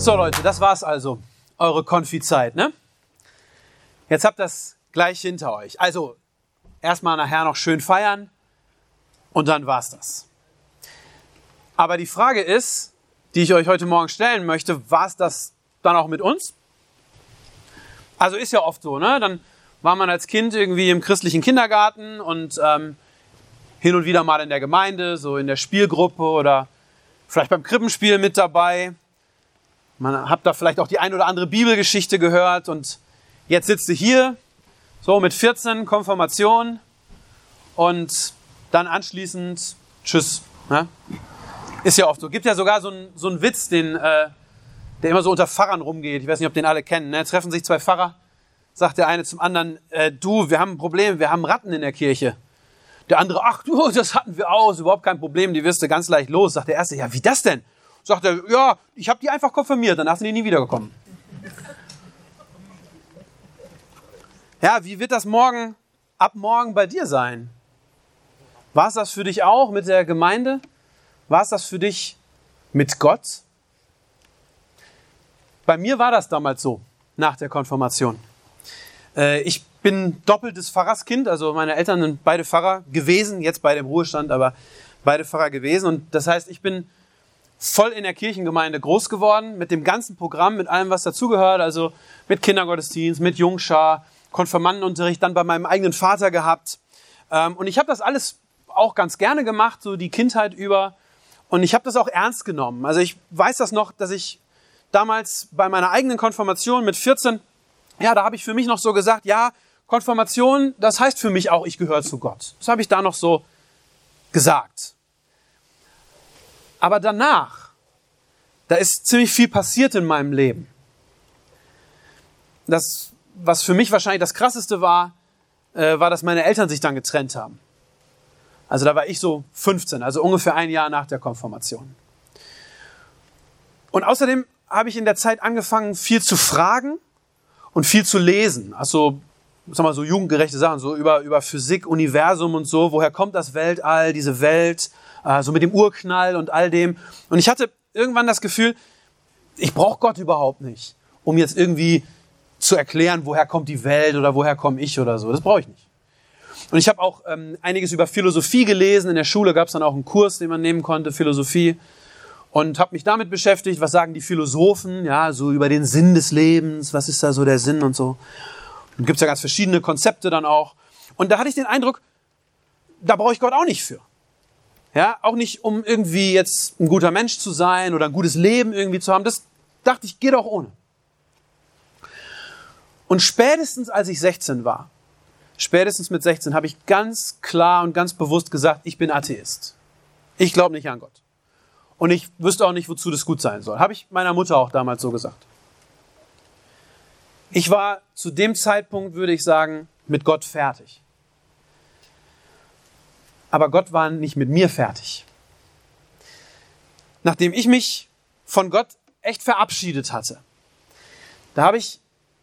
So Leute, das war's also. Eure Konfi-Zeit, ne? Jetzt habt das gleich hinter euch. Also, erstmal nachher noch schön feiern und dann war's das. Aber die Frage ist, die ich euch heute Morgen stellen möchte, war's das dann auch mit uns? Also ist ja oft so, ne? Dann war man als Kind irgendwie im christlichen Kindergarten und ähm, hin und wieder mal in der Gemeinde, so in der Spielgruppe oder vielleicht beim Krippenspiel mit dabei. Man hat da vielleicht auch die ein oder andere Bibelgeschichte gehört und jetzt sitzt du hier, so mit 14 Konfirmation und dann anschließend Tschüss. Ne? Ist ja oft so. Gibt ja sogar so einen so einen Witz, den, äh, der immer so unter Pfarrern rumgeht. Ich weiß nicht, ob den alle kennen. Ne? Treffen sich zwei Pfarrer, sagt der eine zum anderen, äh, du, wir haben ein Problem, wir haben Ratten in der Kirche. Der andere, ach du, das hatten wir aus, überhaupt kein Problem, die wirst du ganz leicht los. Sagt der erste, ja, wie das denn? Sagt er, ja, ich habe die einfach konfirmiert, danach sind die nie wiedergekommen. Ja, wie wird das morgen, ab morgen bei dir sein? War es das für dich auch mit der Gemeinde? War es das für dich mit Gott? Bei mir war das damals so, nach der Konfirmation. Äh, ich bin doppeltes Pfarrerskind, also meine Eltern sind beide Pfarrer gewesen, jetzt beide im Ruhestand, aber beide Pfarrer gewesen. Und das heißt, ich bin voll in der Kirchengemeinde groß geworden, mit dem ganzen Programm, mit allem, was dazugehört, also mit Kindergottesdienst, mit Jungschar, Konfirmandenunterricht dann bei meinem eigenen Vater gehabt. Ähm, und ich habe das alles auch ganz gerne gemacht, so die Kindheit über. Und ich habe das auch ernst genommen. Also ich weiß das noch, dass ich damals bei meiner eigenen Konfirmation mit 14, ja, da habe ich für mich noch so gesagt, ja, Konfirmation, das heißt für mich auch, ich gehöre zu Gott. Das habe ich da noch so gesagt. Aber danach, da ist ziemlich viel passiert in meinem Leben. Das, was für mich wahrscheinlich das Krasseste war, äh, war, dass meine Eltern sich dann getrennt haben. Also da war ich so 15, also ungefähr ein Jahr nach der Konfirmation. Und außerdem habe ich in der Zeit angefangen, viel zu fragen und viel zu lesen. Also, sag mal, so jugendgerechte Sachen, so über, über Physik, Universum und so. Woher kommt das Weltall, diese Welt? äh, so mit dem Urknall und all dem. Und ich hatte irgendwann das Gefühl, ich brauche Gott überhaupt nicht, um jetzt irgendwie zu erklären, woher kommt die Welt oder woher komme ich oder so. Das brauche ich nicht. Und ich habe auch ähm, einiges über Philosophie gelesen. In der Schule gab es dann auch einen Kurs, den man nehmen konnte, Philosophie. Und habe mich damit beschäftigt, was sagen die Philosophen, ja, so über den Sinn des Lebens, was ist da so der Sinn und so. Und gibt es ja ganz verschiedene Konzepte dann auch. Und da hatte ich den Eindruck, da brauche ich Gott auch nicht für. Ja, auch nicht, um irgendwie jetzt ein guter Mensch zu sein oder ein gutes Leben irgendwie zu haben. Das dachte ich, geht auch ohne. Und spätestens als ich 16 war, spätestens mit 16, habe ich ganz klar und ganz bewusst gesagt, ich bin Atheist. Ich glaube nicht an Gott. Und ich wüsste auch nicht, wozu das gut sein soll. Habe ich meiner Mutter auch damals so gesagt. Ich war zu dem Zeitpunkt, würde ich sagen, mit Gott fertig. Aber Gott war nicht mit mir fertig. Nachdem ich mich von Gott echt verabschiedet hatte, da habe ich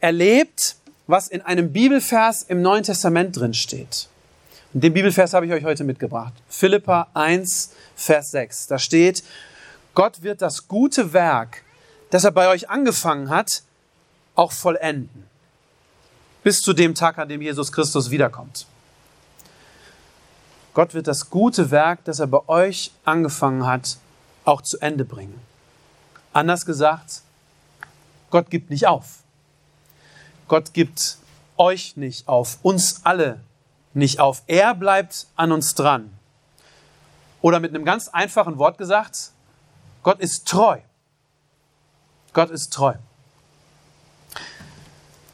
erlebt, was in einem Bibelvers im Neuen Testament drin steht. Und den Bibelvers habe ich euch heute mitgebracht. Philippa 1, Vers 6. Da steht, Gott wird das gute Werk, das er bei euch angefangen hat, auch vollenden. Bis zu dem Tag, an dem Jesus Christus wiederkommt. Gott wird das gute Werk, das er bei euch angefangen hat, auch zu Ende bringen. Anders gesagt, Gott gibt nicht auf. Gott gibt euch nicht auf, uns alle nicht auf. Er bleibt an uns dran. Oder mit einem ganz einfachen Wort gesagt, Gott ist treu. Gott ist treu.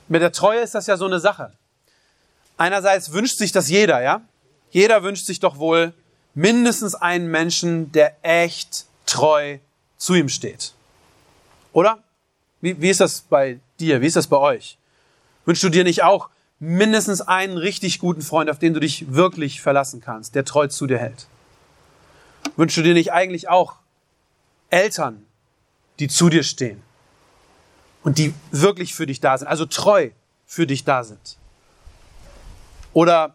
Mit der Treue ist das ja so eine Sache. Einerseits wünscht sich das jeder, ja? Jeder wünscht sich doch wohl mindestens einen Menschen, der echt treu zu ihm steht. Oder? Wie, wie ist das bei dir? Wie ist das bei euch? Wünschst du dir nicht auch mindestens einen richtig guten Freund, auf den du dich wirklich verlassen kannst, der treu zu dir hält? Wünschst du dir nicht eigentlich auch Eltern, die zu dir stehen und die wirklich für dich da sind, also treu für dich da sind? Oder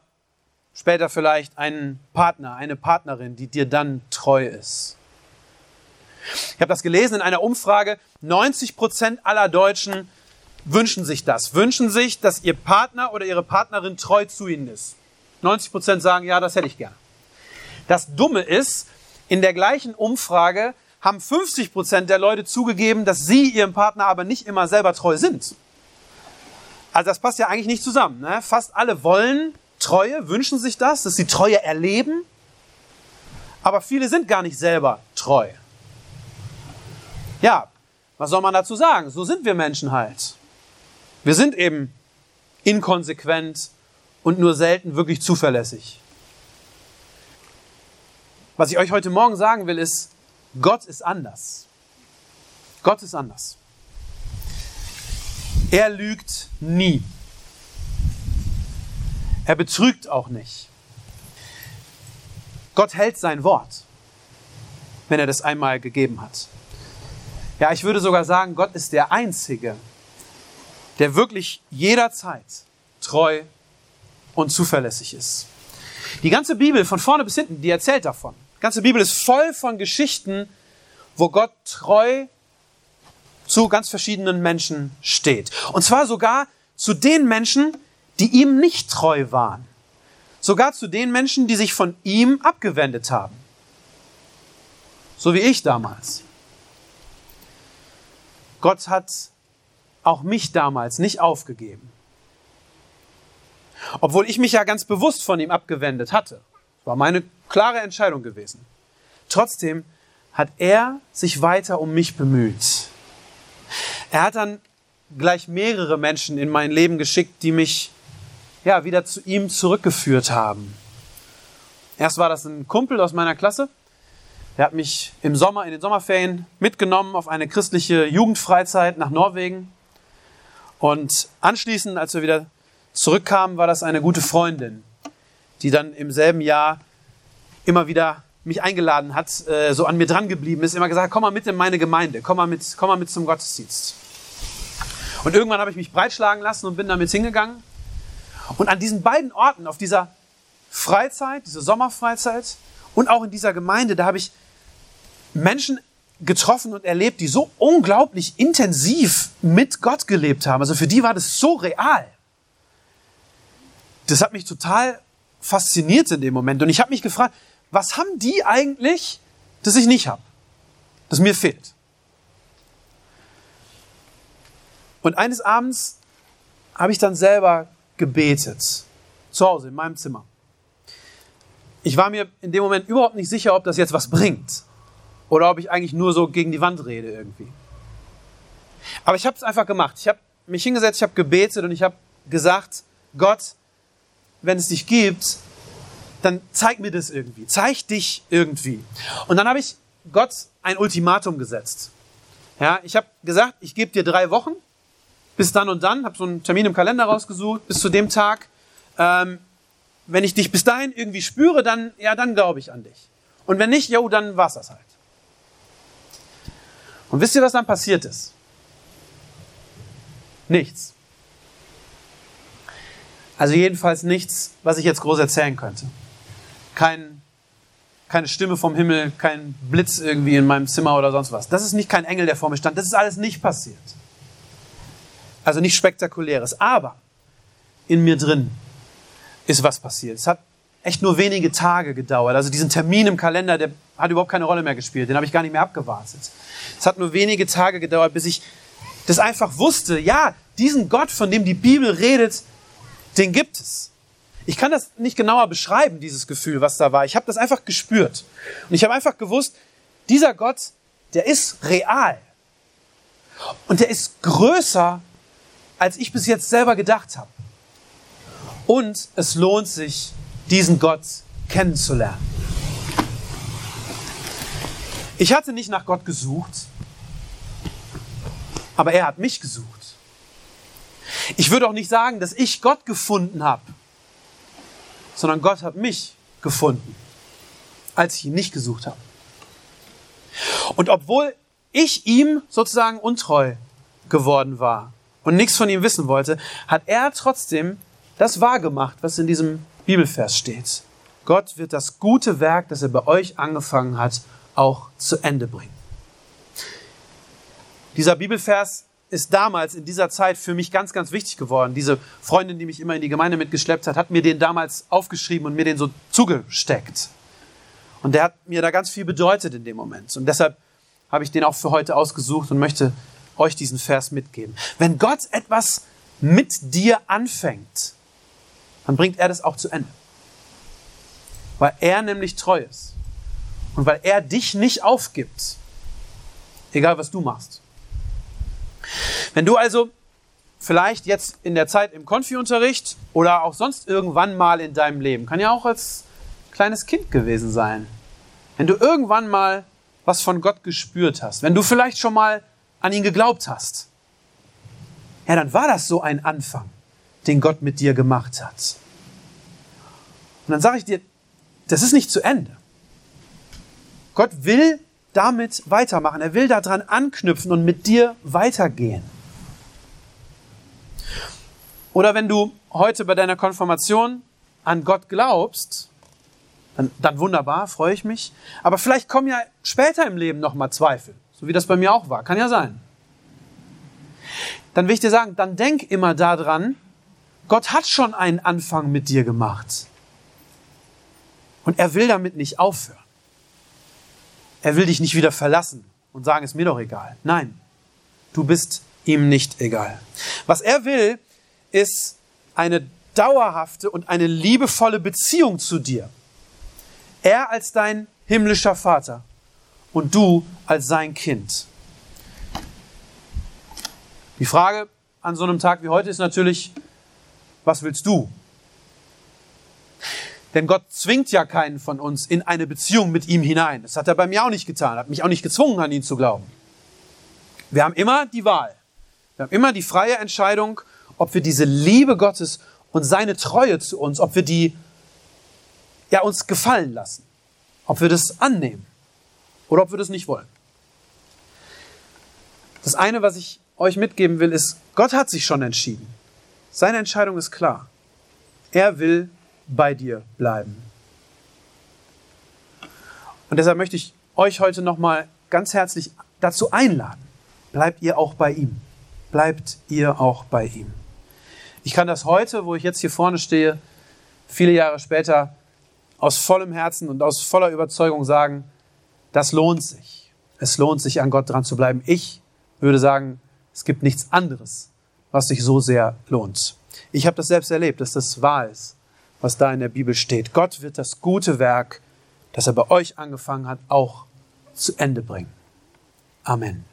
später vielleicht einen Partner, eine Partnerin, die dir dann treu ist? Ich habe das gelesen in einer Umfrage. 90 Prozent aller Deutschen wünschen sich das. Wünschen sich, dass ihr Partner oder ihre Partnerin treu zu ihnen ist. 90 Prozent sagen, ja, das hätte ich gern. Das Dumme ist, in der gleichen Umfrage haben 50 Prozent der Leute zugegeben, dass sie ihrem Partner aber nicht immer selber treu sind. Also das passt ja eigentlich nicht zusammen. Ne? Fast alle wollen Treue, wünschen sich das, dass sie Treue erleben, aber viele sind gar nicht selber treu. Ja, was soll man dazu sagen? So sind wir Menschen halt. Wir sind eben inkonsequent und nur selten wirklich zuverlässig. Was ich euch heute Morgen sagen will, ist, Gott ist anders. Gott ist anders. Er lügt nie. Er betrügt auch nicht. Gott hält sein Wort, wenn er das einmal gegeben hat. Ja, ich würde sogar sagen, Gott ist der Einzige, der wirklich jederzeit treu und zuverlässig ist. Die ganze Bibel von vorne bis hinten, die erzählt davon. Die ganze Bibel ist voll von Geschichten, wo Gott treu zu ganz verschiedenen Menschen steht. Und zwar sogar zu den Menschen, die ihm nicht treu waren. Sogar zu den Menschen, die sich von ihm abgewendet haben. So wie ich damals. Gott hat auch mich damals nicht aufgegeben. Obwohl ich mich ja ganz bewusst von ihm abgewendet hatte. Das war meine klare Entscheidung gewesen. Trotzdem hat er sich weiter um mich bemüht. Er hat dann gleich mehrere Menschen in mein Leben geschickt, die mich ja wieder zu ihm zurückgeführt haben. Erst war das ein Kumpel aus meiner Klasse, der hat mich im Sommer in den Sommerferien mitgenommen auf eine christliche Jugendfreizeit nach Norwegen. Und anschließend, als wir wieder zurückkamen, war das eine gute Freundin, die dann im selben Jahr immer wieder mich eingeladen hat, äh, so an mir dran geblieben ist, immer gesagt, komm mal mit in meine Gemeinde, komm mal mit, komm mal mit zum Gottesdienst. Und irgendwann habe ich mich breitschlagen lassen und bin damit hingegangen. Und an diesen beiden Orten, auf dieser Freizeit, diese Sommerfreizeit und auch in dieser Gemeinde, da habe ich Menschen getroffen und erlebt, die so unglaublich intensiv mit Gott gelebt haben. Also für die war das so real. Das hat mich total fasziniert in dem Moment. Und ich habe mich gefragt, was haben die eigentlich, das ich nicht habe, das mir fehlt? Und eines Abends habe ich dann selber gebetet, zu Hause in meinem Zimmer. Ich war mir in dem Moment überhaupt nicht sicher, ob das jetzt was bringt. Oder ob ich eigentlich nur so gegen die Wand rede irgendwie. Aber ich habe es einfach gemacht. Ich habe mich hingesetzt, ich habe gebetet und ich habe gesagt, Gott, wenn es dich gibt, dann zeig mir das irgendwie. Zeig dich irgendwie. Und dann habe ich Gott ein Ultimatum gesetzt. Ja, ich habe gesagt, ich gebe dir drei Wochen bis dann und dann, habe so einen Termin im Kalender rausgesucht, bis zu dem Tag. Ähm, wenn ich dich bis dahin irgendwie spüre, dann, ja, dann glaube ich an dich. Und wenn nicht, jo, dann war's das halt. Und wisst ihr, was dann passiert ist? Nichts. Also jedenfalls nichts, was ich jetzt groß erzählen könnte. Kein, keine Stimme vom Himmel, kein Blitz irgendwie in meinem Zimmer oder sonst was. Das ist nicht kein Engel, der vor mir stand. Das ist alles nicht passiert. Also nicht spektakuläres. Aber in mir drin ist was passiert. Es hat echt nur wenige Tage gedauert. Also diesen Termin im Kalender, der hat überhaupt keine Rolle mehr gespielt. Den habe ich gar nicht mehr abgewartet. Es hat nur wenige Tage gedauert, bis ich das einfach wusste. Ja, diesen Gott, von dem die Bibel redet, den gibt es. Ich kann das nicht genauer beschreiben, dieses Gefühl, was da war. Ich habe das einfach gespürt. Und ich habe einfach gewusst, dieser Gott, der ist real. Und der ist größer, als ich bis jetzt selber gedacht habe. Und es lohnt sich, diesen Gott kennenzulernen. Ich hatte nicht nach Gott gesucht, aber er hat mich gesucht. Ich würde auch nicht sagen, dass ich Gott gefunden habe, sondern Gott hat mich gefunden, als ich ihn nicht gesucht habe. Und obwohl ich ihm sozusagen untreu geworden war und nichts von ihm wissen wollte, hat er trotzdem das wahrgemacht, was in diesem Bibelvers steht. Gott wird das gute Werk, das er bei euch angefangen hat, auch zu Ende bringen. Dieser Bibelvers ist damals in dieser Zeit für mich ganz, ganz wichtig geworden. Diese Freundin, die mich immer in die Gemeinde mitgeschleppt hat, hat mir den damals aufgeschrieben und mir den so zugesteckt. Und der hat mir da ganz viel bedeutet in dem Moment. Und deshalb habe ich den auch für heute ausgesucht und möchte euch diesen Vers mitgeben. Wenn Gott etwas mit dir anfängt, dann bringt er das auch zu Ende. Weil er nämlich treu ist. Und weil er dich nicht aufgibt. Egal was du machst. Wenn du also vielleicht jetzt in der Zeit im Konfi-Unterricht oder auch sonst irgendwann mal in deinem Leben, kann ja auch als kleines Kind gewesen sein, wenn du irgendwann mal was von Gott gespürt hast, wenn du vielleicht schon mal an ihn geglaubt hast, ja, dann war das so ein Anfang, den Gott mit dir gemacht hat. Und dann sage ich dir, das ist nicht zu Ende. Gott will damit weitermachen. Er will daran anknüpfen und mit dir weitergehen. Oder wenn du heute bei deiner Konfirmation an Gott glaubst, dann, dann wunderbar, freue ich mich. Aber vielleicht kommen ja später im Leben nochmal Zweifel, so wie das bei mir auch war. Kann ja sein. Dann will ich dir sagen, dann denk immer daran, Gott hat schon einen Anfang mit dir gemacht. Und er will damit nicht aufhören. Er will dich nicht wieder verlassen und sagen, ist mir doch egal. Nein, du bist ihm nicht egal. Was er will, ist eine dauerhafte und eine liebevolle Beziehung zu dir. Er als dein himmlischer Vater und du als sein Kind. Die Frage an so einem Tag wie heute ist natürlich, was willst du? Denn Gott zwingt ja keinen von uns in eine Beziehung mit ihm hinein. Das hat er bei mir auch nicht getan, hat mich auch nicht gezwungen, an ihn zu glauben. Wir haben immer die Wahl. Wir haben immer die freie Entscheidung, ob wir diese Liebe Gottes und seine Treue zu uns, ob wir die ja, uns gefallen lassen. Ob wir das annehmen oder ob wir das nicht wollen. Das eine, was ich euch mitgeben will, ist, Gott hat sich schon entschieden. Seine Entscheidung ist klar. Er will bei dir bleiben. Und deshalb möchte ich euch heute nochmal ganz herzlich dazu einladen. Bleibt ihr auch bei ihm. Bleibt ihr auch bei ihm. Ich kann das heute, wo ich jetzt hier vorne stehe, viele Jahre später, aus vollem Herzen und aus voller Überzeugung sagen, das lohnt sich. Es lohnt sich, an Gott dran zu bleiben. Ich würde sagen, es gibt nichts anderes, was sich so sehr lohnt. Ich habe das selbst erlebt, dass das wahr ist was da in der Bibel steht. Gott wird das gute Werk, das er bei euch angefangen hat, auch zu Ende bringen. Amen.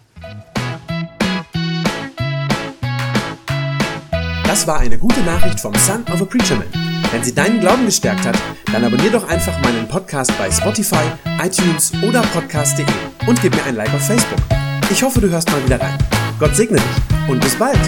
Das war eine gute Nachricht vom Son of a Preacher Man. Wenn sie deinen Glauben gestärkt hat, dann abonnier doch einfach meinen Podcast bei Spotify, iTunes oder podcast.de und gib mir ein Like auf Facebook. Ich hoffe, du hörst mal wieder rein. Gott segne dich und bis bald.